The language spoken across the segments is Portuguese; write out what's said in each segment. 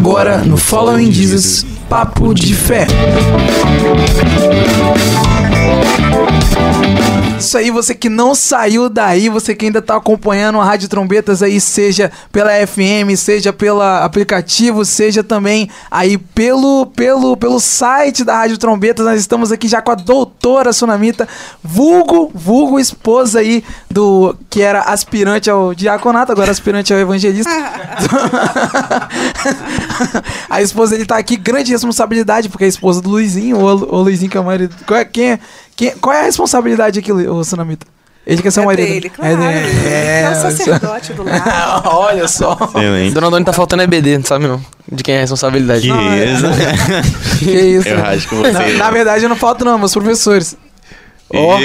Agora no Following Jesus, Papo de Fé. Isso aí, você que não saiu daí, você que ainda tá acompanhando a Rádio Trombetas aí, seja pela FM, seja pelo aplicativo, seja também aí pelo, pelo, pelo site da Rádio Trombetas, nós estamos aqui já com a doutora Sunamita, vulgo, vulgo esposa aí do que era aspirante ao diaconato, agora aspirante ao evangelista. a esposa dele tá aqui, grande responsabilidade, porque é a esposa do Luizinho, o, o Luizinho que é o marido. É, quem é? Quem, qual é a responsabilidade aqui, o Sunamita? Ele quer ser é o marido. Dele, claro, é, dele. é, é o sacerdote do lar. Olha só. Excelente. Dona Doni tá faltando EBD, não sabe não? De quem é a responsabilidade. Que isso? que isso? Eu acho que você. Na, na verdade, eu não falto, não, meus professores. Ó, oh, que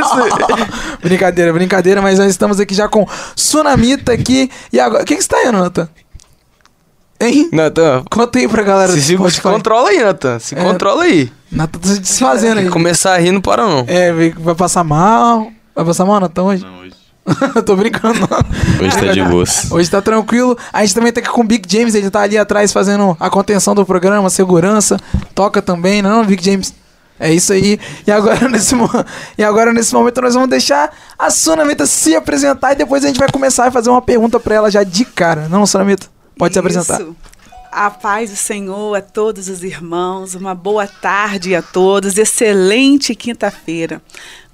isso? brincadeira, brincadeira, mas nós estamos aqui já com Sunamita aqui. E agora, o que, que você tá indo, Nathan? Hein? Natan, Conta aí pra galera. se, se, do se Spotify. controla aí, Natan. Se É. controla aí. Nathan tá se desfazendo aí. Começar a rir não para não. É, vai passar mal. Vai passar mal, Nathan, hoje? Não, hoje. Tô brincando, não. Hoje tá de boas. Hoje tá tranquilo. A gente também tá aqui com o Big James, ele tá ali atrás fazendo a contenção do programa, segurança, toca também, não, Big James? É isso aí. E agora nesse, e agora, nesse momento nós vamos deixar a Sonamita se apresentar e depois a gente vai começar a fazer uma pergunta pra ela já de cara. Não, Sonamita? Pode se apresentar. Isso. A paz do Senhor a todos os irmãos, uma boa tarde a todos, excelente quinta-feira.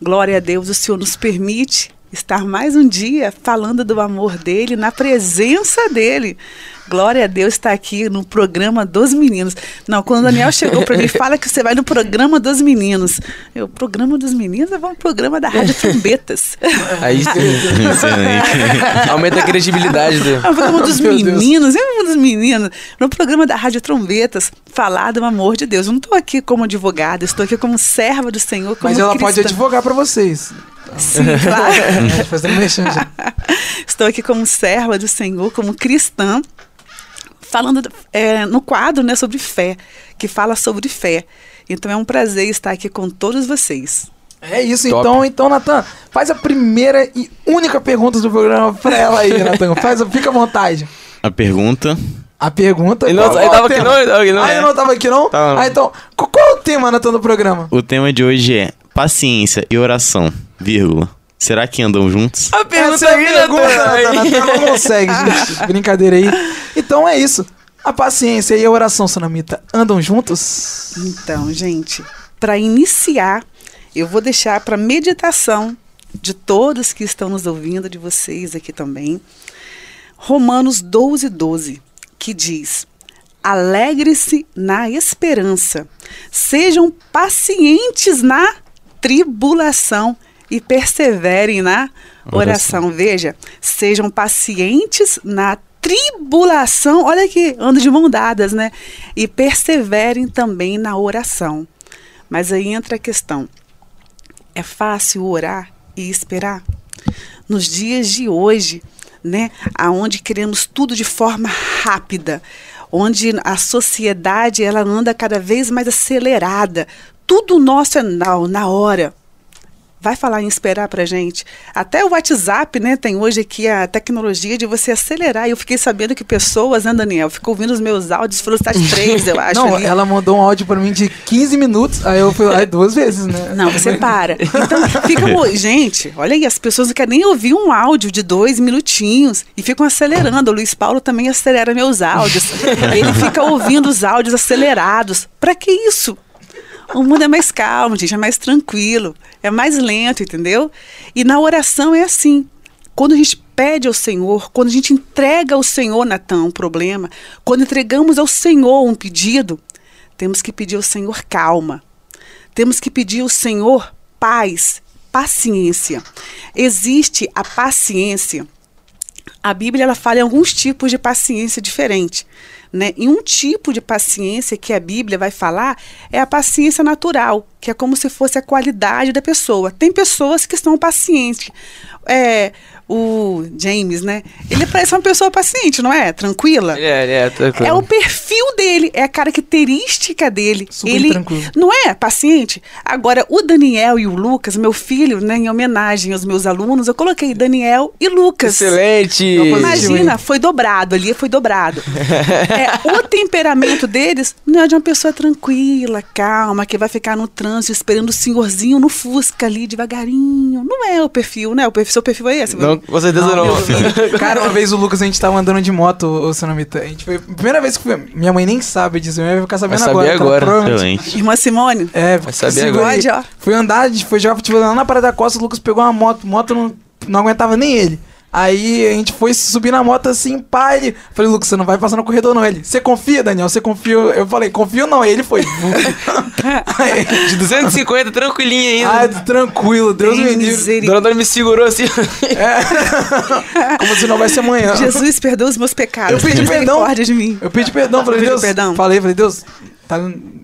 Glória a Deus, o Senhor nos permite estar mais um dia falando do amor dele, na presença dele. Glória a Deus estar aqui no programa dos meninos. Não, quando o Daniel chegou para mim, fala que você vai no programa dos meninos. Eu, programa dos meninos? Eu vou no programa da Rádio Trombetas. Aí sim. Aumenta a credibilidade do. É o programa dos Meu Deus. meninos, é um dos meninos. No programa da Rádio Trombetas, falar do amor de Deus. Eu não estou aqui como advogada, estou aqui como serva do Senhor, como Mas ela cristã. pode advogar pra vocês. Sim, claro. Estou aqui como serva do Senhor, como cristã, falando é, no quadro né, sobre fé, que fala sobre fé. Então é um prazer estar aqui com todos vocês. É isso, Top. então, então, Natan, faz a primeira e única pergunta do programa pra ela aí, Natan. Faz, fica à vontade. A pergunta. A pergunta. Ele não, qual- ele tava aqui não, ele tava aqui não. Ah, ele não tava aqui não? Tava. Ah, então, qual, qual é o tema, Natan, do programa? O tema de hoje é paciência e oração, vírgula. Será que andam juntos? A pergunta Essa é a pergunta, não consegue, gente. Brincadeira aí. Então é isso. A paciência e a oração, Sonamita, andam juntos? Então, gente, para iniciar, eu vou deixar para meditação de todos que estão nos ouvindo, de vocês aqui também, Romanos 12, 12, que diz: Alegre-se na esperança, sejam pacientes na tribulação e perseverem na oração. Veja, sejam pacientes na tribulação, olha aqui, ando de mão dadas, né? E perseverem também na oração. Mas aí entra a questão: é fácil orar e esperar? Nos dias de hoje, né, aonde queremos tudo de forma rápida, onde a sociedade ela anda cada vez mais acelerada, tudo nosso é na, na hora. Vai falar em esperar pra gente. Até o WhatsApp, né, tem hoje aqui a tecnologia de você acelerar. Eu fiquei sabendo que pessoas, né, Daniel, ficou ouvindo os meus áudios, velocidade 3, eu acho. Não, ali. ela mandou um áudio pra mim de 15 minutos, aí eu fui lá duas vezes, né? Não, você para. Então, fica. Gente, olha aí, as pessoas não querem nem ouvir um áudio de dois minutinhos e ficam acelerando. O Luiz Paulo também acelera meus áudios. Ele fica ouvindo os áudios acelerados. Pra que isso? O mundo é mais calmo, gente, é mais tranquilo, é mais lento, entendeu? E na oração é assim. Quando a gente pede ao Senhor, quando a gente entrega ao Senhor, Natan, um problema, quando entregamos ao Senhor um pedido, temos que pedir ao Senhor calma. Temos que pedir ao Senhor paz, paciência. Existe a paciência. A Bíblia ela fala em alguns tipos de paciência diferente, Né? E um tipo de paciência que a Bíblia vai falar é a paciência natural, que é como se fosse a qualidade da pessoa. Tem pessoas que são pacientes. É, o James, né? Ele parece uma pessoa paciente, não é? Tranquila. É, é, tranquilo. É o perfil dele, é a característica dele. Super ele tranquilo. não é paciente. Agora, o Daniel e o Lucas, meu filho, né, em homenagem aos meus alunos, eu coloquei Daniel e Lucas. Excelente. Imagina, foi dobrado ali, foi dobrado. É, o temperamento deles não é de uma pessoa tranquila, calma, que vai ficar no trânsito esperando o senhorzinho no Fusca ali devagarinho. Não é o perfil, né? O perfil, seu perfil é esse. Não, com certeza não. Cara, uma vez o Lucas, a gente tava andando de moto, ô Sonamita. A gente foi. Primeira vez que foi. Minha mãe nem sabe disso, minha mãe vai ficar sabendo Vai agora. agora. provavelmente- Excelente. Irmã Simone? É, Vai saber segura agora. Foi andar, a gente foi jogar futebol lá na Parada da Costa, o Lucas pegou uma moto, moto não, não aguentava nem ele. Aí a gente foi subir na moto assim, pá, ele... Falei, Lucas, você não vai passar no corredor não. Ele, você confia, Daniel? Você confia? Eu falei, confio não. Aí ele foi. Aí, De 250, tranquilinho ah, ainda. tranquilo, Deus me livre. Dona Dona me segurou assim. Como se não vai ser amanhã. Jesus, perdoa os meus pecados. Eu pedi perdão. de mim. Eu pedi perdão, falei, Deus. perdão? Falei, falei, Deus, tá,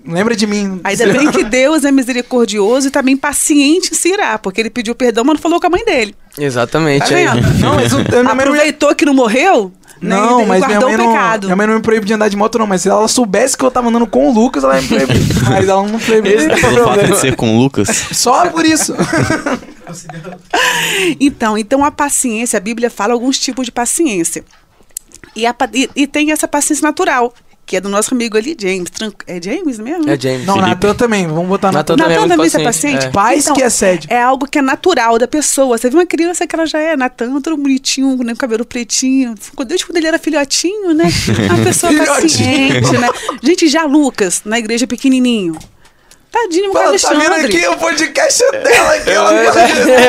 lembra de mim. Ainda bem que Deus é misericordioso e também paciente em se irá, porque ele pediu perdão, mas não falou com a mãe dele. Exatamente. Tá aí. vendo? Não, mas o, minha mãe não Aproveitou que não morreu, né, Não, e mas minha guardou mãe, o não, pecado. minha mãe não me proíbe de andar de moto, não. Mas se ela soubesse que eu tava andando com o Lucas, ela ia me proibir. mas ela não proibiu. Pelo fato de ser com o Lucas. Só por isso. Então, então a paciência, a Bíblia fala alguns tipos de paciência. E, a e- e tem essa paciência natural, que é do nosso amigo ali, James. É James mesmo? É James. não, Felipe. Natan também. Vamos botar Natan Natan. também é também é paciente, paciente? é. Paz que excede. É algo que é natural da pessoa. Você viu uma criança que ela já é Natan, todo bonitinho, né, com cabelo pretinho. Quando- Desde quando ele era filhotinho, né? Uma pessoa paciente, né? Gente, já Lucas, na igreja pequenininho. Tadinho, meu Ela tá vendo Alexandre. aqui o podcast é dela aqui, ó. Não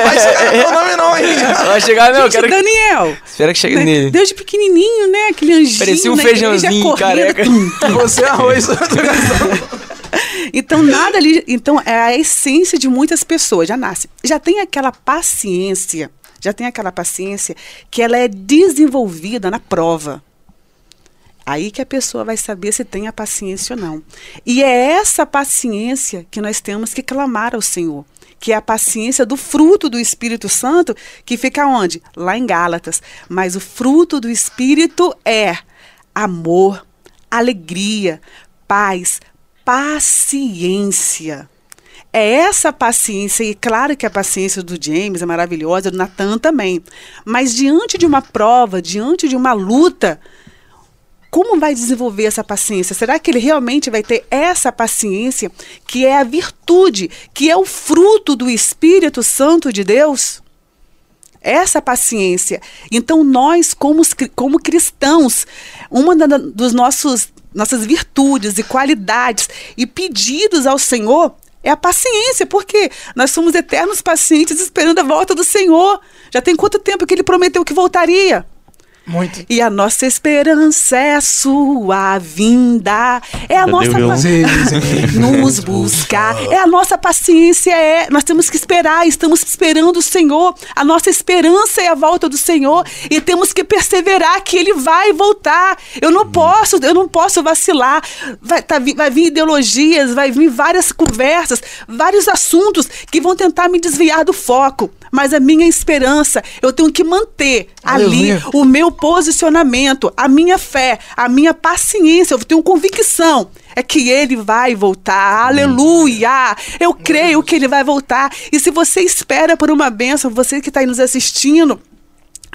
vai chegar no meu nome, não, hein? Vai chegar, não, Gente, quero que... Daniel. Espera que chegue né, nele. Desde pequenininho, né? Aquele anjinho. Parecia um igreja, feijãozinho, careca. tum, Você é arroz. Então, nada ali. Então, é a essência de muitas pessoas, já nasce. Já tem aquela paciência, já tem aquela paciência que ela é desenvolvida na prova. Aí que a pessoa vai saber se tem a paciência ou não. E é essa paciência que nós temos que clamar ao Senhor. Que é a paciência do fruto do Espírito Santo, que fica onde? Lá em Gálatas. Mas o fruto do Espírito é amor, alegria, paz, paciência. É essa paciência, e claro que a paciência do James é maravilhosa, do Natan também. Mas diante de uma prova, diante de uma luta, como vai desenvolver essa paciência? Será que ele realmente vai ter essa paciência, que é a virtude, que é o fruto do Espírito Santo de Deus? Essa paciência. Então, nós, como, como cristãos, uma da, dos nossos nossas virtudes e qualidades e pedidos ao Senhor é a paciência, porque nós somos eternos pacientes esperando a volta do Senhor. Já tem quanto tempo que ele prometeu que voltaria? Muito. E a nossa esperança é a sua vinda. É a nossa o violão? pa- nos buscar. É a nossa paciência, é. Nós temos que esperar, estamos esperando o Senhor. A nossa esperança é a volta do Senhor e temos que perseverar que ele vai voltar. Eu não posso, eu não posso vacilar. Vai, tá vai vir ideologias, vai vir várias conversas, vários assuntos que vão tentar me desviar do foco. Mas a minha esperança, eu tenho que manter ali Aleluia. o meu posicionamento, a minha fé, a minha paciência, eu tenho convicção. É que ele vai voltar. Aleluia! Eu creio que ele vai voltar. E se você espera por uma bênção, você que está aí nos assistindo,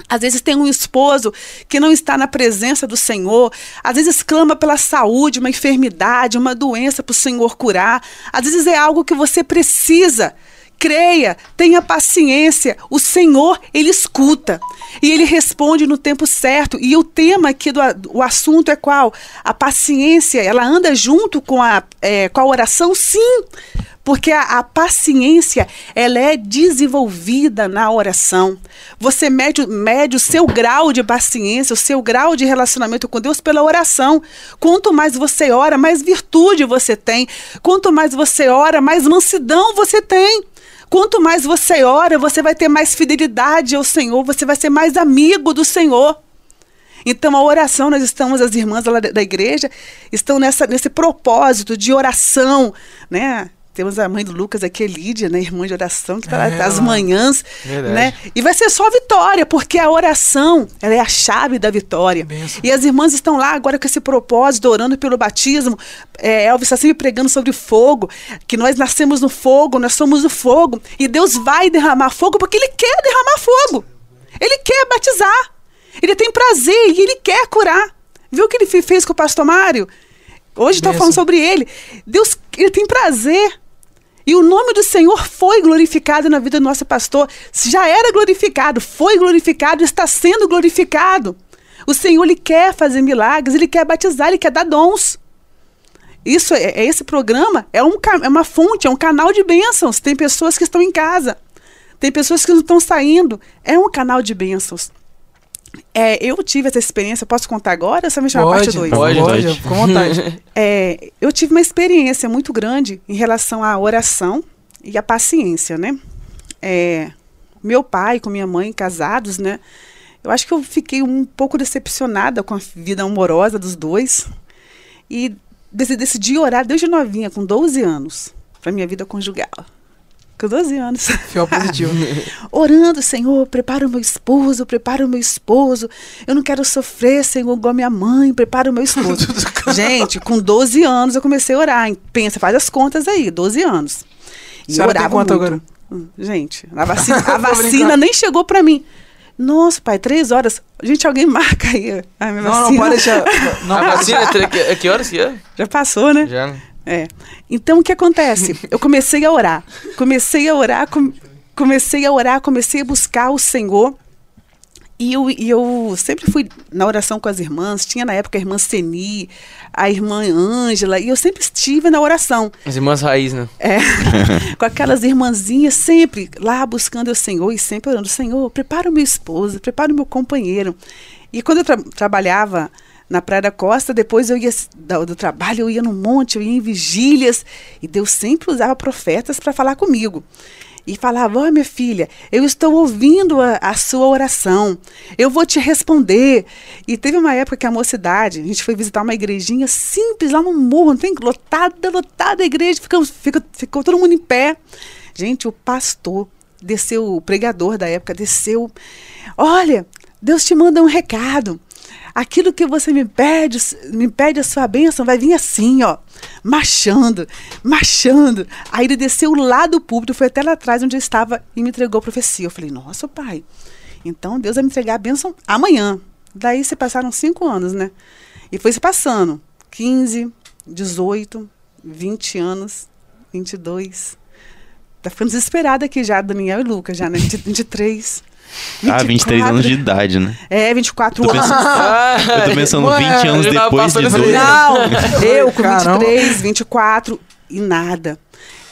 às vezes tem um esposo que não está na presença do Senhor, às vezes clama pela saúde, uma enfermidade, uma doença para o Senhor curar. Às vezes é algo que você precisa. Creia, tenha paciência. O Senhor, Ele escuta. E Ele responde no tempo certo. E o tema aqui do o assunto é qual? A paciência, ela anda junto com a, é, com a oração? Sim. Porque a, a paciência, ela é desenvolvida na oração. Você mede, mede o seu grau de paciência, o seu grau de relacionamento com Deus pela oração. Quanto mais você ora, mais virtude você tem. Quanto mais você ora, mais mansidão você tem. Quanto mais você ora, você vai ter mais fidelidade ao Senhor, você vai ser mais amigo do Senhor. Então, a oração, nós estamos, as irmãs da, da igreja, estão nessa, nesse propósito de oração, né? Temos a mãe do Lucas aqui, Lídia, né? Irmã de oração, que está É, lá manhãs, Verdade. né? E vai ser só vitória, porque a oração, ela é a chave da vitória. Benção. E as irmãs estão lá agora com esse propósito, orando pelo batismo. É, Elvis está sempre pregando sobre fogo, que nós nascemos no fogo, nós somos o fogo. E Deus vai derramar fogo porque Ele quer derramar fogo. Ele quer batizar. Ele tem prazer e Ele quer curar. Viu o que Ele fe- fez com o pastor Mário? Hoje está falando sobre Ele. Deus, Ele tem prazer. E o nome do Senhor foi glorificado na vida do nosso pastor. Já era glorificado, foi glorificado, está sendo glorificado. O Senhor ele quer fazer milagres, ele quer batizar, ele quer dar dons. Isso é, é esse programa é, um, é uma fonte, é um canal de bênçãos. Tem pessoas que estão em casa, tem pessoas que não estão saindo. É um canal de bênçãos. É, eu tive essa experiência, posso contar agora ou você me chama a parte 2? Pode, pode, pode. vontade. É, eu tive uma experiência muito grande em relação à oração e à paciência, né? É, meu pai com minha mãe casados, né? Eu acho que eu fiquei um pouco decepcionada com a vida amorosa dos dois e dec- decidi orar desde novinha, com 12 anos, para minha vida conjugal. Com 12 anos. Fiel positivo. Orando, Senhor, prepara o meu esposo, prepara o meu esposo. Eu não quero sofrer, Senhor, igual minha mãe, prepara o meu esposo. Gente, com 12 anos eu comecei a orar. Pensa, faz as contas aí, 12 anos. E eu Senhora tem orava muito. agora? Hum, Gente, a vacina, a vacina nem chegou pra mim. Nossa, pai, três horas. Gente, alguém marca aí. A minha Não, não, vacina. pode deixar. Não, A vacina, é que, que horas que é? Já passou, né? Já, né? É. Então o que acontece? Eu comecei a orar. Comecei a orar, com- comecei a orar, comecei a buscar o Senhor. E eu, e eu sempre fui na oração com as irmãs. Tinha na época a irmã Seni, a irmã Ângela, e eu sempre estive na oração. As irmãs raiz, né? É, com aquelas irmãzinhas sempre lá buscando o Senhor e sempre orando, Senhor, prepara o meu esposo, prepara o meu companheiro. E quando eu tra- trabalhava na Praia da Costa, depois eu ia da- do, trabalho, eu ia no monte, eu ia em vigílias, e Deus sempre usava profetas para falar comigo. E falava, ó minha filha, eu estou ouvindo a, a sua oração, eu vou te responder. E teve uma época que a mocidade, a gente foi visitar uma igrejinha simples lá no morro, não tem lotada, lotada a igreja, ficou, ficou, ficou todo mundo em pé. Gente, o pastor desceu, o pregador da época desceu. Olha, Deus te manda um recado. Aquilo que você me pede, me pede a sua bênção, vai vir assim, ó, marchando, marchando. Aí ele desceu lá do púlpito, foi até lá atrás onde eu estava e me entregou a profecia. Eu falei, nossa, pai, então Deus vai me entregar a bênção amanhã. Daí se passaram cinco anos, né? E foi se passando. 15, 18, 20 anos, 22. Tá ficando desesperada aqui já, Daniel e Lucas, já, né? 20 23. Ah, 23 anos de idade, né? É, 24 Tô anos. pensando- Ah, Eu tô pensando Ué, 20 anos depois de 12. Não, eu com Caramba. 23, 24 e nada.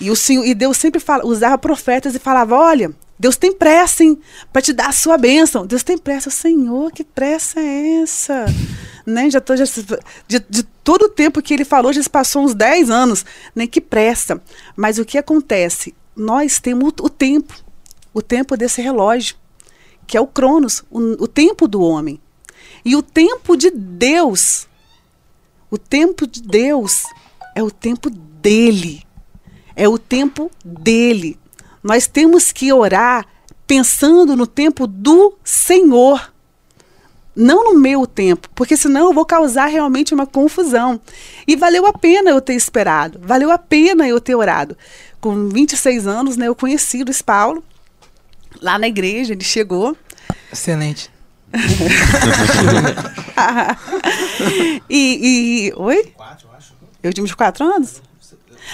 E o Senhor, e Deus sempre fala, usava profetas e falava: "Olha, Deus tem pressa, hein, para te dar a sua bênção. Deus tem pressa, Senhor, que pressa é essa? Né? Já tô já, de, de todo o tempo que ele falou, já se passou uns 10 anos, né? Que pressa. Mas o que acontece? Nós temos o, o tempo, o tempo desse relógio, que é o Cronos, o, o tempo do homem. E o tempo de Deus o tempo de Deus é o tempo dele. É o tempo dele. Nós temos que orar pensando no tempo do Senhor. Não no meu tempo, porque senão eu vou causar realmente uma confusão. E valeu a pena eu ter esperado, valeu a pena eu ter orado. Com 26 anos, né, eu conheci Luiz Paulo, lá na igreja, ele chegou. Excelente. e, e. Oi? Eu tinha 24 anos?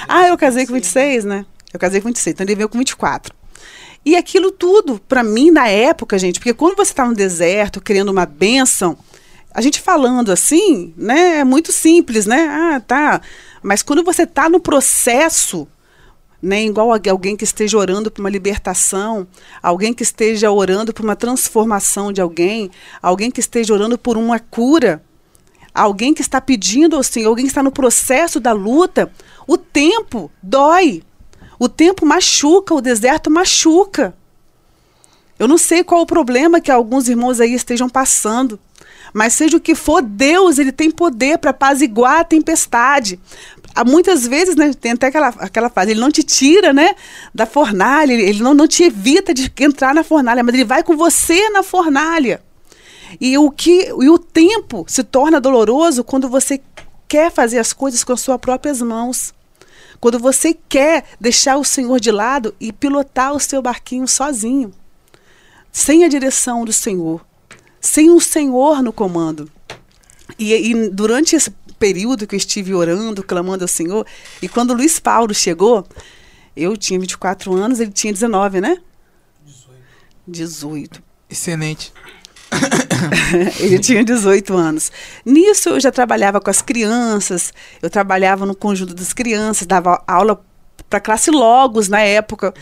Ah, eu casei com 26, né? Eu casei com 26, então ele veio com 24. E aquilo tudo, pra mim, na época, gente, porque quando você tá no deserto querendo uma bênção, a gente falando assim, né, é muito simples, né? Ah, tá. Mas quando você tá no processo, né, igual alguém que esteja orando por uma libertação, alguém que esteja orando por uma transformação de alguém, alguém que esteja orando por uma cura, alguém que está pedindo ao Senhor, alguém que está no processo da luta, o tempo dói. O tempo machuca, o deserto machuca. Eu não sei qual o problema que alguns irmãos aí estejam passando. Mas seja o que for, Deus ele tem poder para apaziguar a tempestade. Há muitas vezes, né, tem até aquela, aquela frase, ele não te tira né, da fornalha, ele, ele não, não te evita de entrar na fornalha, mas ele vai com você na fornalha. E o, que, e o tempo se torna doloroso quando você quer fazer as coisas com as suas próprias mãos. Quando você quer deixar o Senhor de lado e pilotar o seu barquinho sozinho, sem a direção do Senhor, sem o Senhor no comando. E, e durante esse período que eu estive orando, clamando ao Senhor, e quando o Luiz Paulo chegou, eu tinha 24 anos, ele tinha 19, né? 18. Excelente. ele tinha 18 anos. Nisso eu já trabalhava com as crianças, eu trabalhava no conjunto das crianças, dava aula para classe Logos na época.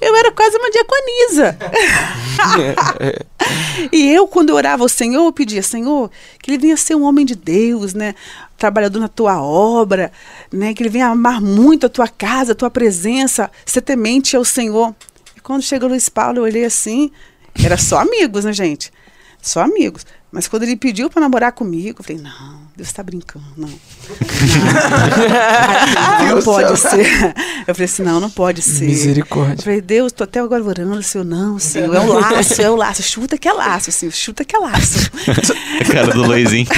Eu era quase uma diaconisa. e eu, quando eu orava ao Senhor, eu pedia, Senhor, que ele venha ser um homem de Deus, né? Trabalhador na tua obra, né? Que ele venha amar muito a tua casa, a tua presença, ser temente ao Senhor. E quando chegou o Luiz Paulo, eu olhei assim, era só amigos, né, gente? Só amigos. Mas quando ele pediu para namorar comigo, eu falei, não, Deus está brincando, não. Não, não pode ser. Eu falei assim, não, não pode ser. Misericórdia. Eu falei, Deus, tô até agora orando, Senhor, não, Senhor, é o laço, é o laço, chuta que é laço, Senhor, chuta que é laço. A cara do Luizinho.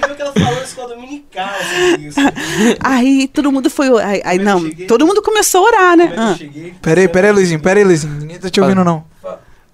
Lembra que ela falou escola dominical isso. Aí todo mundo foi, aí, aí é não, todo mundo começou a orar, né? É Ah. Peraí, peraí, Luizinho, peraí, Luizinho. Ninguém tá te ouvindo, não.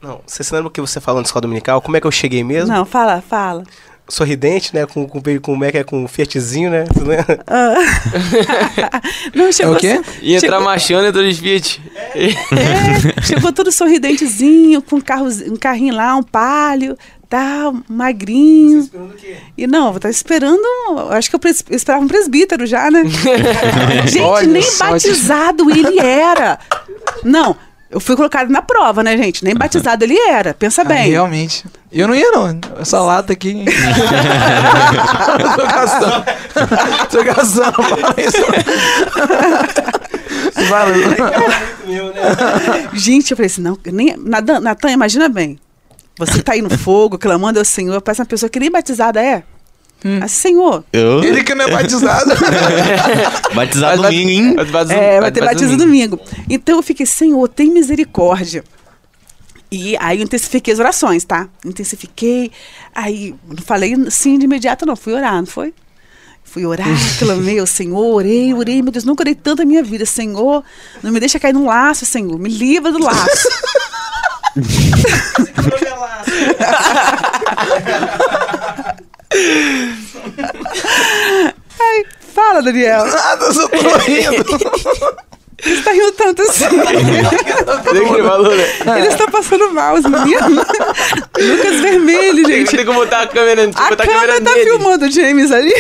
Não, você se lembra o que você falou na escola dominical? Como é que eu cheguei mesmo? Não, fala, fala. Sorridente, né? Com, com, com, como é que é? Com um Fiatzinho, né? Você lembra? Ah. Não, chegou, É o quê? E entrar chegou, machando e entrou de Fiat. é, chegou todo sorridentezinho, com um, carro, um carrinho lá, um palio, tal, magrinho. Esperando o quê? E não, eu tava esperando. Acho que eu pres- eu esperava um presbítero já, né? Gente, Olha nem batizado ele era. Não, eu fui colocado na prova, né, gente? Nem batizado ele era. Pensa Ah, bem. realmente. Eu não ia, não. Essa lata aqui. tô gastando. tô gastando. Lu. Muito meu, né? Gente, eu falei assim, não, nem, Natan, Natan, imagina bem. Você tá aí no fogo, clamando ao Senhor, parece uma pessoa que nem batizada é. Hum. Assim, Senhor, Eu? Ele que não é batizado. Batizado Mas domingo, hein? é, vai ter batiza batismo domingo. Então eu fiquei, Senhor, tem misericórdia. E aí eu intensifiquei as orações, tá? Intensifiquei. Aí não falei sim de imediato, não. Fui orar, não foi? Fui orar, clamei ao Senhor, orei, orei, meu Deus, nunca orei tanto na minha vida. Senhor, não me deixa cair num laço, Senhor, me livra do laço. Você que falou que é laço. Ai, fala, Daniel. Nada, eu só tô rindo. Você tá rindo tanto assim. Tem? Ele está passando mal, os meninos. Lucas Vermelho, Tem gente. que botar a câmera, tem que A botar a câmera tá nele. filmando o James ali.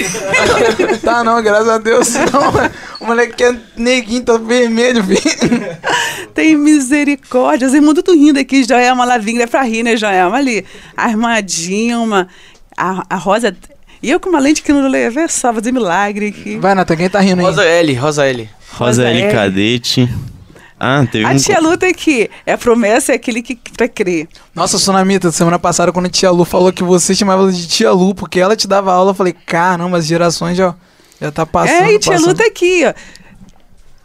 Tá não, graças a Deus. Não, o moleque é neguinho, tá vermelho, filho. Tem misericórdia. Os irmãos tudo rindo aqui. Joelma Lavinga é pra rir, né, Joelma? Ali. A irmã Dilma, a, a Rosa. E eu com uma lente que não levei, é só fazer milagre aqui. Vai, Natan, quem tá rindo aí? Rosa L, Rosa L. Rosa Rosa L. L. Cadete. Ah, teve A um... tia Lu tá aqui. É a promessa, é aquele que pra crer. Nossa, Sunamita, semana passada, quando a tia Lu falou que você chamava ela de tia Lu, porque ela te dava aula, eu falei, caramba, as gerações já, já tá passando. é, e tia Lu passando. tá aqui, ó.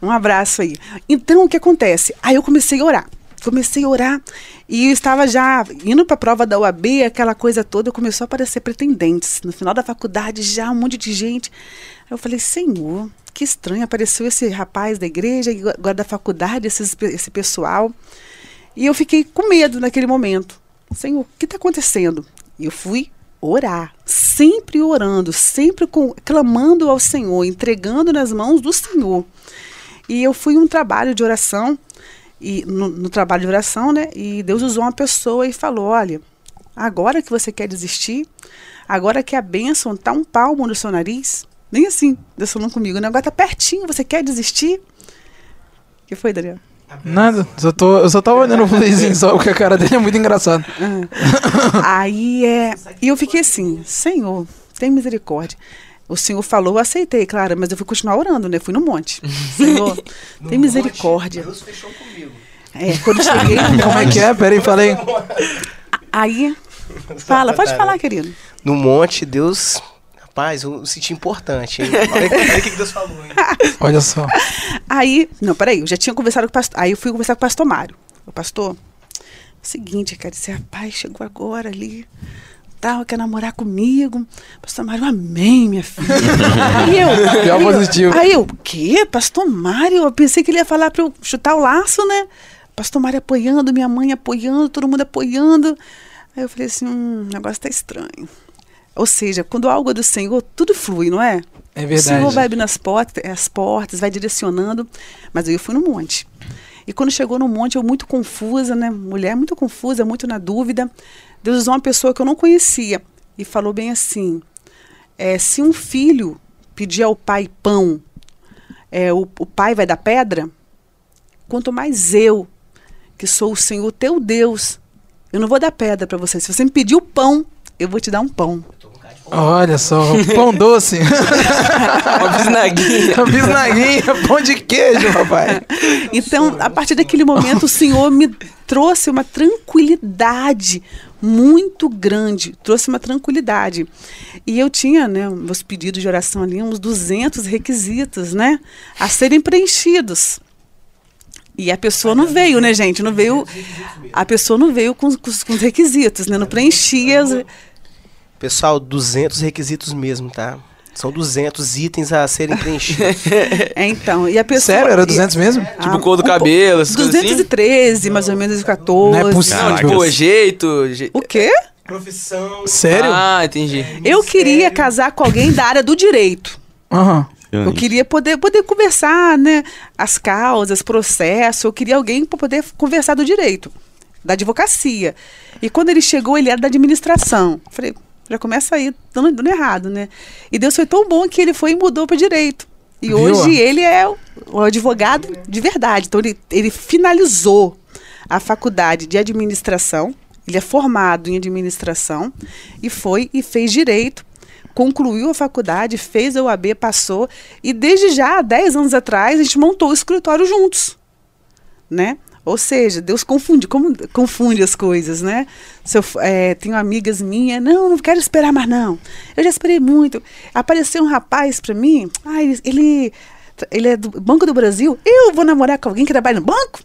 Um abraço aí. Então, o que acontece? Aí eu comecei a orar. Comecei a orar e estava já indo para a prova da UAB, aquela coisa toda, começou a aparecer pretendentes. No final da faculdade, já um monte de gente. Eu falei, Senhor, que estranho, apareceu esse rapaz da igreja, agora da faculdade, esses, esse pessoal. E eu fiquei com medo naquele momento. Senhor, o que está acontecendo? E eu fui orar, sempre orando, sempre com- clamando ao Senhor, entregando nas mãos do Senhor. E eu fui um trabalho de oração, e no, no trabalho de oração, né? E Deus usou uma pessoa e falou: olha, agora que você quer desistir, agora que a bênção tá um palmo no seu nariz, nem assim, Deus falando comigo, né? Agora tá pertinho, você quer desistir? O que foi, Daniel? Nada, só tô, eu só tava olhando o Luizinho, só porque a cara dele é muito engraçado. Aí é. E eu fiquei assim, Senhor, tem misericórdia. O Senhor falou, eu aceitei, claro, mas eu fui continuar orando, né? Fui no monte. Senhor, No tem monte, misericórdia. Deus fechou comigo. É, quando cheguei no Como é monte, que é? Peraí, falei. aí. Fala, pode falar, querido. No monte, Deus. Rapaz, eu senti importante, hein? Olha o que Deus falou, hein? Olha só. Aí, não, peraí, eu já tinha conversado com o pastor. Aí eu fui conversar com o pastor Mário. O pastor, seguinte, cara, esse rapaz chegou agora ali, tal, quer namorar comigo. Pastor Mário, amém, minha filha. aí eu. Pior aí eu- positivo. Aí eu, o quê? Pastor Mário? Eu pensei que ele ia falar pra eu chutar o laço, né? Pastor Mário apoiando, minha mãe apoiando, todo mundo apoiando. Aí eu falei assim, hum, o negócio tá estranho. Ou seja, quando algo é do Senhor, tudo flui, não é? É O Senhor verdade. vai abrindo as portas, as portas, vai direcionando. Mas aí eu fui no monte. E quando chegou no monte, eu muito confusa, né? Mulher muito confusa, muito na dúvida. Deus usou uma pessoa que eu não conhecia e falou bem assim: é, se um filho pedir ao pai pão, é, o, o pai vai dar pedra? Quanto mais eu, que sou o Senhor teu Deus, eu não vou dar pedra para você. Se você me pedir o pão, eu vou te dar um pão. Olha só, pão doce. Uma bisnaguinha. Bisnaguinha, pão de queijo, papai. Então, a partir daquele momento, o Senhor me trouxe uma tranquilidade muito grande, trouxe uma tranquilidade. E eu tinha, né, meus pedidos de oração ali, uns 200 requisitos, né, a serem preenchidos. E a pessoa não veio, né, gente? Não veio. A pessoa não veio com, com os- com os requisitos, né? Não preenchia. as- Pessoal, 200 requisitos mesmo, tá? São 200 itens a serem preenchidos. É, então. E a pessoa. Sério, era 200 mesmo? Tipo, cor do cabelo, essas coisas assim? 213, mais ou menos, 14. Não é possível. Não, tipo, jeito. je- O quê? Profissão. Sério? Ah. Ah, entendi. Eu queria casar com alguém da área do direito. Aham. Eu queria poder, poder conversar, né? As causas, processo. Eu queria alguém para poder conversar do direito, da advocacia. E quando ele chegou, ele era da administração. Falei, já começa aí dando, dando errado, né? E Deus foi tão bom que ele foi e mudou para direito. E Viu? hoje ele é o, advogado de verdade. Então ele, ele finalizou a faculdade de administração. Ele é formado em administração e foi e fez direito concluiu a faculdade, fez a UAB, passou, e desde já, há 10 anos atrás, a gente montou o escritório juntos, né? Ou seja, Deus confunde, como confunde as coisas, né? Se eu, eh, tenho amigas minhas, não, não quero esperar mais não. Eu já esperei muito. Apareceu um rapaz para mim, ah, ele, ele, ele é do Banco do Brasil, eu vou namorar com alguém que trabalha no banco?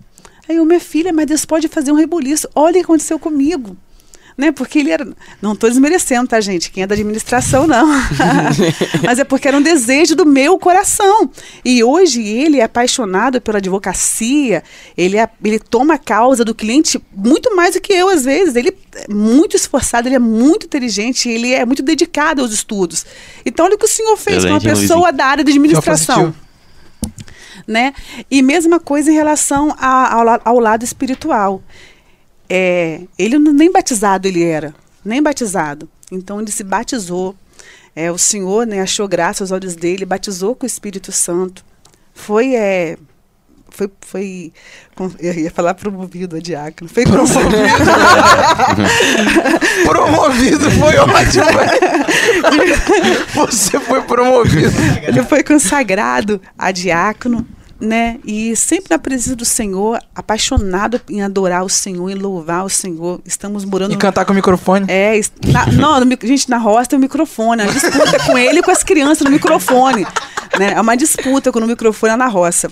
Aí eu, minha filha, mas Deus pode fazer um rebuliço. Olha o que aconteceu comigo né? Porque ele era. Não estou desmerecendo, tá, gente? Quem é da administração, não. Mas é porque era um desejo do meu coração. E hoje ele é apaixonado pela advocacia, ele, é- ele toma a causa do cliente muito mais do que eu, às vezes. Ele é muito esforçado, ele é muito inteligente, ele é muito dedicado aos estudos. Então, olha o que o senhor fez com uma pessoa Luizinho. da área de administração né? E mesma coisa em relação a- ao, ao lado espiritual. É, ele nem batizado ele era, nem batizado. Então ele se batizou. É, o Senhor né, achou graça aos olhos dele, batizou com o Espírito Santo. Foi, é, foi, foi, eu ia falar promovido a diácono. Foi promovido. Promovido, foi ótimo. velho. Você foi promovido. Ele foi consagrado a diácono, né? E sempre na presença do Senhor, apaixonado em adorar o Senhor, em louvar o Senhor. Estamos morando E cantar com o microfone. É, na, não, no gente, na roça tem um microfone. É uma disputa com ele e com as crianças no microfone. Né? É uma disputa com o microfone na roça.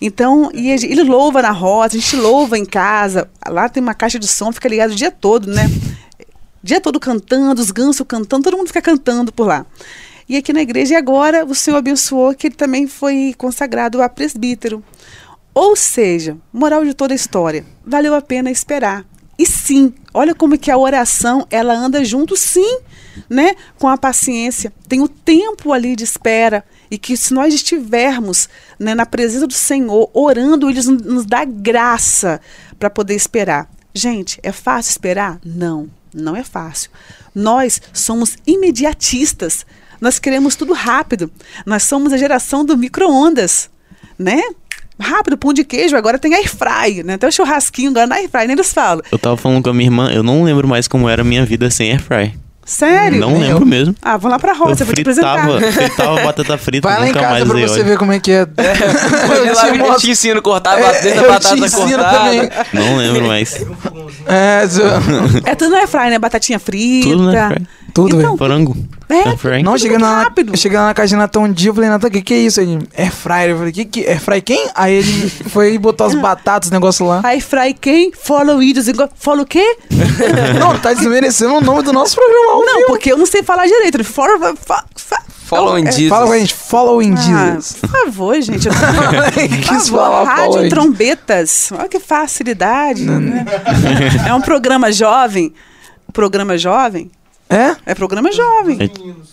Então, e a ele louva na roça, a gente louva em casa. Lá tem uma caixa de som, fica ligado o dia todo, né? O dia todo cantando, os gansos cantando, todo mundo fica cantando por lá. E aqui na igreja, e agora o Senhor abençoou que ele também foi consagrado a presbítero. Ou seja, moral de toda a história, valeu a pena esperar. E sim, olha como que a oração, ela anda junto sim, né, com a paciência. Tem o tempo ali de espera e que se nós estivermos né, na presença do Senhor, orando, ele nos, dá graça para poder esperar. Gente, é fácil esperar? Não, não é fácil. Nós somos imediatistas. Nós queremos tudo rápido. Nós somos a geração do micro-ondas, né? Rápido, pão de queijo, agora tem air fry, né? Até o churrasquinho agora na air fry, nem eles falam. Eu tava falando com a minha irmã, eu não lembro mais como era a minha vida sem air fry. Sério? Não lembro mesmo. Ah, vou lá pra Eu roça, eu vou te apresentar. fritava, batata frita, Vai lá em casa mais pra você ver como é que é. Pode ir lá te que eu te ensino a cortar É, desde a eu batata te ensino cortada. também. Não lembro mais. É, É tudo no airfryer, né? Batatinha frita. Tudo, né? Fry? tudo, Então, velho. Frango. É, fry. Não, muito na, rápido. eu cheguei lá na casa de Natan um dia, eu falei, Natan, o que que é isso? Ele, air fryer. Eu falei, que que air fry quem? Aí ele foi botou as batatas, o negócio lá. Airfry quem? Follow igual- Follow o quê? Não, tá desmerecendo o nome do nosso programa. ao Não, vivo. porque eu não sei falar direito. Follow... Fa, fa, Follow in é, Jesus. Fala com a gente, follow in Ah, Jesus. por favor, gente. Eu... Quis Por favor, falar, Rádio Trombetas. Olha que facilidade. né? É um programa jovem. Programa jovem? É? É programa jovem.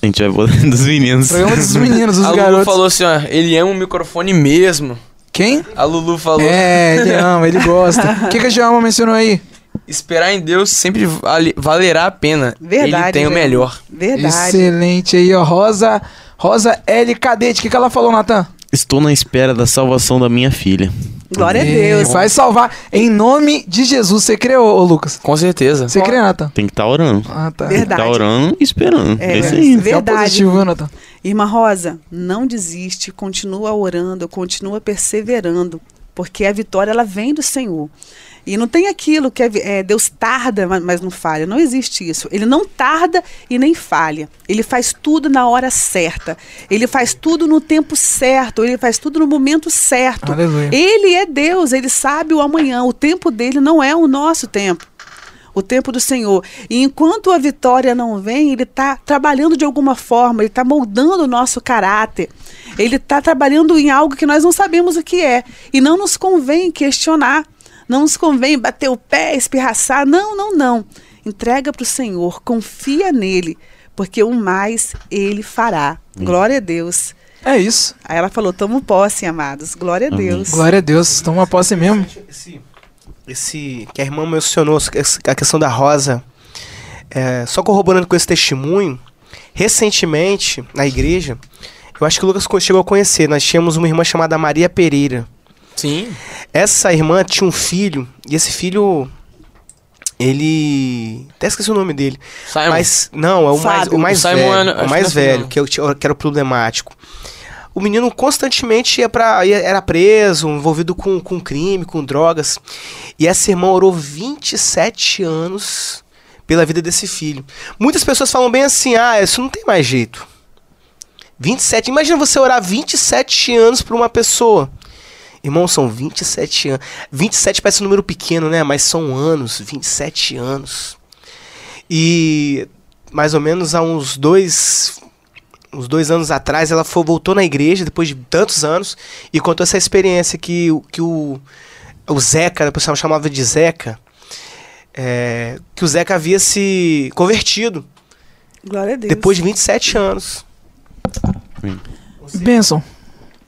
A gente vai botar dos meninos. Programa dos meninos, dos A Lulu garotos. falou assim, ó, ele ama o microfone mesmo. Quem? A Lulu falou, É, ele ama, ele gosta. O que, que a Joelma mencionou aí? esperar em Deus sempre vale- valerá a pena. Verdade. Ele tem o gente. melhor. Verdade. Excelente aí, ó. Rosa, Rosa L. Cadete. O que, que ela falou, Natan? Estou na espera da salvação da minha filha. Glória a Deus. Vai salvar. Em nome de Jesus. Você crê, ô, Lucas? Com certeza. Você crê, Natan? Tem que estar orando. Ah, tá. Tem que Verdade. estar orando e esperando. É, É, isso é. aí. Verdade. positivo, Natan? Irmã Rosa, não desiste, continua orando, continua perseverando, porque a vitória ela vem do Senhor. E não tem aquilo que é, é, Deus tarda, ma- mas não falha. Não existe isso. Ele não tarda e nem falha. Ele faz tudo na hora certa. Ele faz tudo no tempo certo. Ele faz tudo no momento certo. Aleluia. Ele é Deus. Ele sabe o amanhã. O tempo dele não é o nosso tempo o tempo do Senhor. E enquanto a vitória não vem, Ele está trabalhando de alguma forma, Ele está moldando o nosso caráter. Ele está trabalhando em algo que nós não sabemos o que é. E não nos convém questionar. Não nos convém bater o pé, espirraçar. Não, não, não. Entrega para o Senhor, confia nele, porque o mais Ele fará. Glória a Deus. É isso. Aí ela falou: tamo posse, amados. Glória a Amém. Deus. Glória a Deus. Toma posse mesmo. Esse, esse que a irmã mencionou, a questão da rosa, é, só corroborando com esse testemunho, recentemente, na igreja, eu acho que o Lucas chegou a conhecer, nós tínhamos uma irmã chamada Maria Pereira. Sim. Essa irmã tinha um filho, e esse filho, ele... Até esqueci o nome dele. Simon. Mas, não, é o mais, Fábio. o mais O Simon velho. o que mais velho, que, eu tinha- que era o problemático. O menino constantemente ia pra, ia- era preso, envolvido com, com crime, com drogas. E essa irmã orou 27 anos pela vida desse filho. Muitas pessoas falam bem assim: ah, isso não tem mais jeito. 27. Imagina você orar 27 anos por uma pessoa. Irmão, são 27 anos. 27 parece um número pequeno, né? Mas são anos, 27 anos. E mais ou menos há uns dois, uns dois anos atrás, ela foi, voltou na igreja, depois de tantos anos, e contou essa experiência que, o- que o, o Zeca, o pessoal chamava de Zeca, é, que o Zeca havia se convertido Glória a Deus. depois de 27 anos. Bênção.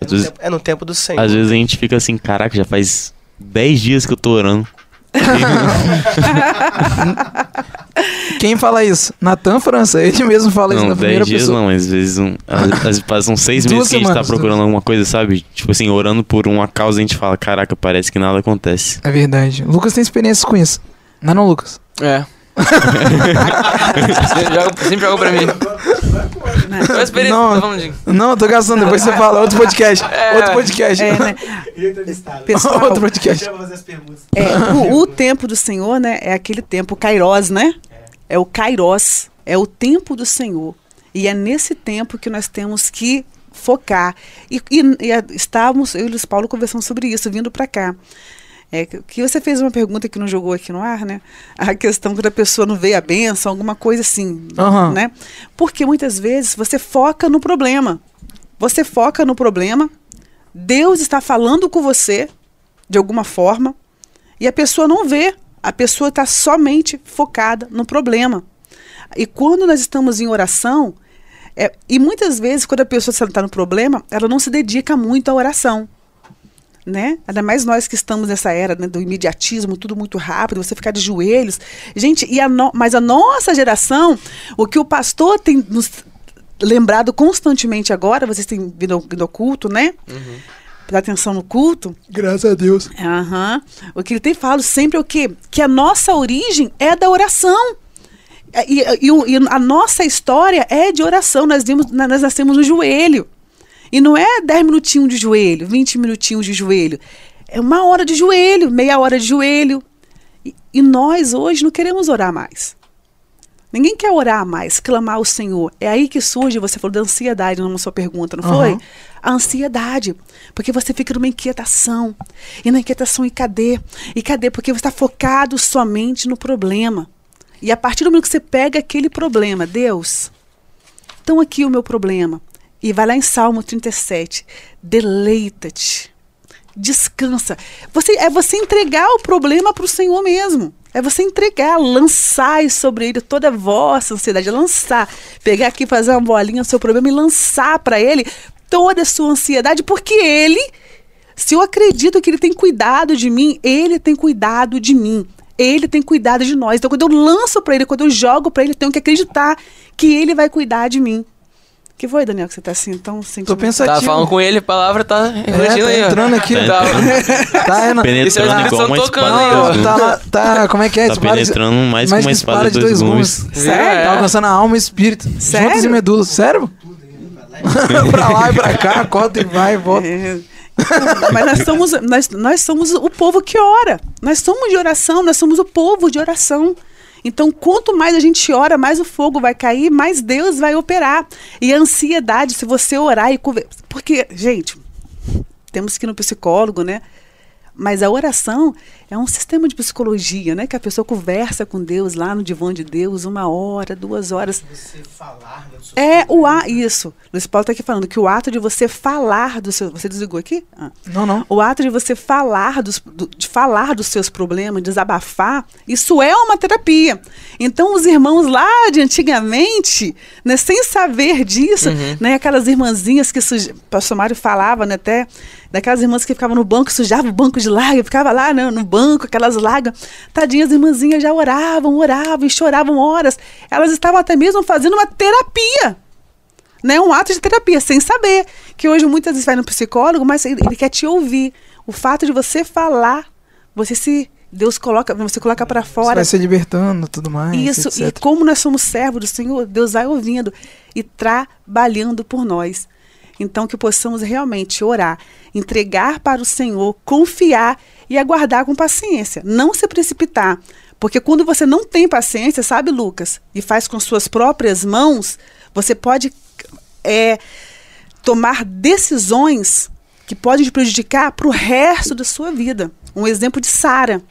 É no, vezes- tempo, é no tempo do Senhor. Às vezes a gente fica assim, caraca, já faz 10 dias que eu tô orando. Quem fala isso? Natan França. Ele mesmo fala isso não, na 10 primeira dias pessoa. não, às vezes, um, às, às vezes passam seis meses que a gente tá procurando duas. alguma coisa, sabe? Tipo assim, orando por uma causa a gente fala, caraca, parece que nada acontece. É verdade. Lucas tem experiência com isso. Não, é não, Lucas. É. sempre, joga, sempre joga pra mim. Não. Tá Não, eu tô gastando. Depois você fala. Outro podcast. Outro podcast. É, né? Pessoal, Outro podcast. É, o, o tempo do Senhor, né, é aquele tempo, o Kairos, né? É o Kairos, é o tempo do Senhor. E é nesse tempo que nós temos que focar. E, e- e estávamos, eu e o Luiz Paulo conversando sobre isso, vindo para cá. É, que- que você fez uma pergunta que não jogou aqui no ar, né? A questão quando a pessoa não vê a benção, alguma coisa assim, Aham. né? Porque muitas vezes você foca no problema. Você foca no problema, Deus está falando com você de alguma forma e a pessoa não vê. A pessoa está somente focada no problema. E quando nós estamos em oração, é, e muitas vezes, quando a pessoa está no problema, ela não se dedica muito à oração. Né? Ainda mais nós que estamos nessa era né, do imediatismo, tudo muito rápido, você ficar de joelhos. Gente, e a no- mas a nossa geração, o que o pastor tem nos lembrado constantemente agora, vocês têm vindo ao, vindo ao culto, né? Dar atenção no culto. Graças a Deus. Aham. O que ele tem falado sempre é o quê? Que a nossa origem é da oração. E, e e a nossa história é de oração. Nós, vimos, nós nascemos no joelho. E não é 10 minutinhos de joelho, 20 minutinhos de joelho. É uma hora de joelho, meia hora de joelho. E, e nós hoje não queremos orar mais. Ninguém quer orar mais, clamar ao Senhor. É aí que surge, você falou da ansiedade na sua pergunta, não foi? Aham. A ansiedade. Porque você fica numa inquietação. E na inquietação, e cadê? E cadê? Porque você está focado somente no problema. E a partir do momento que você pega aquele problema, Deus, então aqui o meu problema. E vai lá em Salmo 37. Deleita-te. Descansa. Você, é você entregar o problema para o Senhor mesmo. É você entregar, lançar sobre ele toda a vossa ansiedade, lançar, pegar aqui, fazer uma bolinha o seu problema e lançar para ele toda a sua ansiedade, porque ele, se eu acredito que ele tem cuidado de mim, ele tem cuidado de mim. Ele tem cuidado de nós. Então, quando eu lanço para ele, quando eu jogo para ele, eu tenho que acreditar que ele vai cuidar de mim. Que foi, Daniel, que você tá assim tão sentindo? Tô pensativo. Tá falando com ele, a palavra tá É, tá entrando aqui. Tá Tá. Tá, é, é Penetrando Espírito igual uma tocando espada dois Tá, tá, como é que é? Tá Espada de- penetrando mais que uma espada de dois gumes. Sério? Tá alcançando a alma e espírito. Sério? Juntos e medula. Sério? pra lá e pra cá, corta e vai e volta. É. Mas nós somos, nós, nós somos o povo que ora. Nós somos de oração, nós somos o povo de oração. Então, quanto mais a gente ora, mais o fogo vai cair, mais Deus vai operar. E a ansiedade, se você orar e conversar. Porque, gente, temos que ir no psicólogo, né? Mas a oração é um sistema de psicologia, né? Que a pessoa conversa com Deus lá no divã de Deus, uma hora, duas horas. Você falar, do seu É o a isso. Luiz Paulo está aqui falando que o ato de você falar do seu. Você desligou aqui? Ah. Não, não. O ato de você falar dos, do- de falar dos seus problemas, desabafar, isso é uma terapia. Então, os irmãos lá de antigamente, né, sem saber disso, né, aquelas irmãzinhas que o pastor Mário falava, né, até, daquelas irmãs que ficavam no banco, sujavam o banco de lágrimas, ficava lá né, no banco, aquelas lágrimas. Tadinhas, as irmãzinhas já oravam, oravam e choravam horas. Elas estavam até mesmo fazendo uma terapia né, um ato de terapia, sem saber. Que hoje muitas vezes vai no psicólogo, mas ele, ele quer te ouvir. O fato de você falar, você se. Deus coloca, você coloca para Você fora. vai se libertando e tudo mais. Isso, e etc. como nós somos servos do Senhor, Deus vai ouvindo e trabalhando por nós. Então, que possamos realmente orar, entregar para o Senhor, confiar e aguardar com paciência. Não se precipitar. Porque quando você não tem paciência, sabe, Lucas, e faz com suas próprias mãos, você pode é, tomar decisões que podem te prejudicar para o resto da sua vida. Um exemplo de Sara.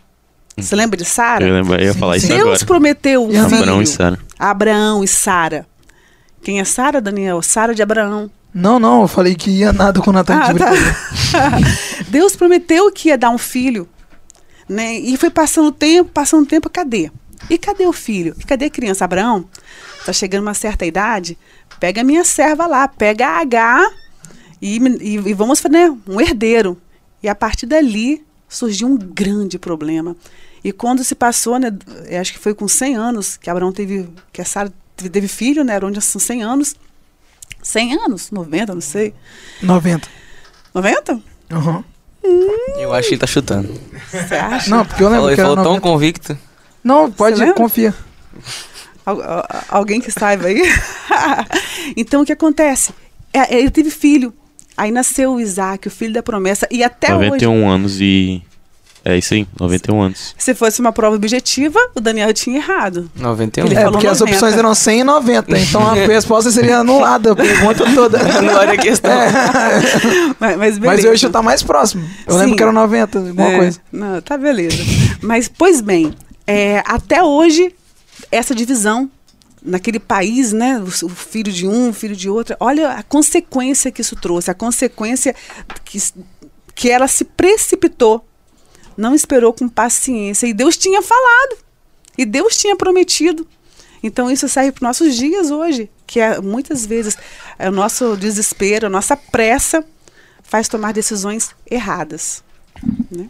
Você lembra de Sara? Eu, lembro, eu ia falar isso Deus agora. prometeu um E filho. Abraão e Sara. Abraão e Sara. Quem é Sara, Daniel? Sara de Abraão. Não, não, eu falei que ia nada com o Natan Ah, de tá. Deus prometeu que ia dar um filho. Né? E foi passando o tempo, passando o tempo, cadê? E cadê o filho? E cadê a criança? Abraão, tá chegando uma certa idade, pega a minha serva lá, pega a H e, e, e vamos fazer né, um herdeiro. E a partir dali surgiu um grande problema. E quando se passou, né, acho que foi com 100 anos que Abraão teve, que a Sara teve, teve filho, né, era onde são 100 anos. 100 anos, 90, não sei. 90. 90? Uhum. Eu acho que ele tá chutando. Você acha? Não, porque eu lembro Falou, ele que era falou tão 90. convicto. Não, pode, lembra? confia. Al- al- alguém que saiba aí? então, o que acontece? É, ele teve filho. Aí nasceu o Isaac, o filho da promessa. E até hoje, 91 anos e. É isso aí, 91 anos. se fosse uma prova objetiva, o Daniel tinha errado. 91. Ele É, porque as 90. opções eram 100 e 90. Então a resposta seria anulada, a pergunta toda. Não era questão. Mas, mas beleza. Mas eu ia chutar mais próximo. Eu Sim. lembro que era 90, alguma É, coisa. Não, tá beleza. Mas, pois bem, é, até hoje, essa divisão naquele país, né? O, filho de um, o filho de outro. Olha a consequência que isso trouxe, a consequência que, que ela se precipitou, não esperou com paciência. E Deus tinha falado. E Deus tinha prometido. Então isso serve para os nossos dias hoje, que é, muitas vezes é, o nosso desespero, a nossa pressa faz tomar decisões erradas. Né?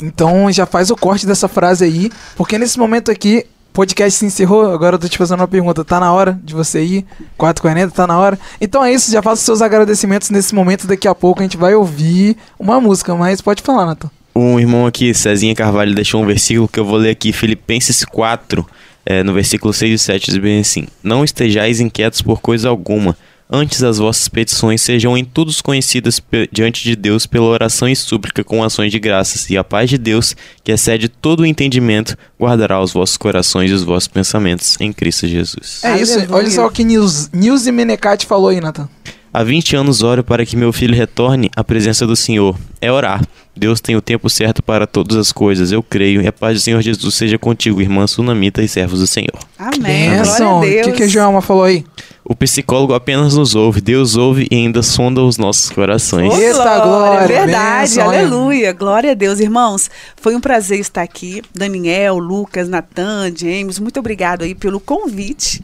Então já faz o corte dessa frase aí, porque nesse momento aqui, podcast se encerrou, agora eu tô te fazendo uma pergunta, tá na hora de você ir? 4h40, tá na hora? Então é isso, já faço seus agradecimentos nesse momento, daqui a pouco a gente vai ouvir uma música, mas pode falar, Nathan. Um irmão aqui, Cezinha Carvalho, deixou um versículo que eu vou ler aqui, Filipenses 4, É, no versículo 6 e 7 diz bem assim: Não estejais inquietos por coisa alguma, antes as vossas petições sejam em todos conhecidas diante de Deus pela oração e súplica com ações de graças, e a paz de Deus, que excede todo o entendimento, guardará os vossos corações e os vossos pensamentos em Cristo Jesus. É isso, olha só o que Nilce Menecati falou aí, Nathan. Há 20 anos oro para que meu filho retorne à presença do Senhor. É orar. Deus tem o tempo certo para todas as coisas, eu creio, e a paz do Senhor Jesus seja contigo, irmã Sunamita e servos do Senhor. Amém. Glória Benção. a O Deus. que, que a Joelma falou aí? O psicólogo apenas nos ouve, Deus ouve e ainda sonda os nossos corações. Eita, glória, Verdade, bênção, hein? aleluia. Glória a Deus, irmãos. Foi um prazer estar aqui. Daniel, Lucas, Natan, James, muito obrigado aí pelo convite.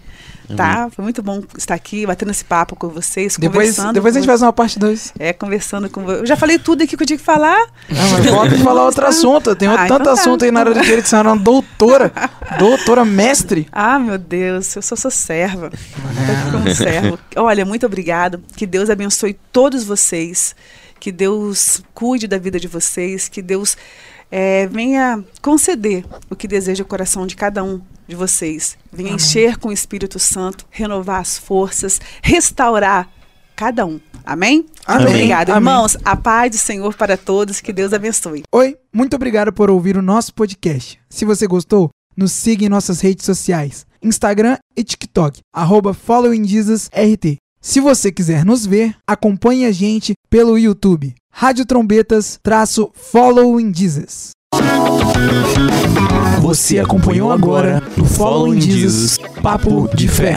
Tá? Foi muito bom estar aqui, batendo esse papo com vocês, Depois, conversando. depois a gente faz uma parte 2. É, conversando com você. Eu já falei tudo aqui que eu tinha que falar. Ah, mas volta falar outro assunto. Tem Ah, tanto então tá. assunto aí na área do direito. Você é uma doutora. doutora mestre. Ah, meu Deus, eu sou sua serva. É. Eu um servo. Olha, muito obrigado. Que Deus abençoe todos vocês. Que Deus cuide da vida de vocês. Que Deus eh, venha conceder o que deseja o coração de cada um de vocês. Venha encher com o Espírito Santo, renovar as forças, restaurar cada um. Amém? Amém. Muito obrigado. Amém. Irmãos, a paz do Senhor para todos. Que Deus abençoe. Oi, muito obrigado por ouvir o nosso podcast. Se você gostou, nos siga em nossas redes sociais, Instagram e TikTok, arroba followingjesusrt. Se você quiser nos ver, acompanhe a gente pelo YouTube, Rádio Trombetas - Following Jesus. Você acompanhou agora no Following Jesus Papo de Fé.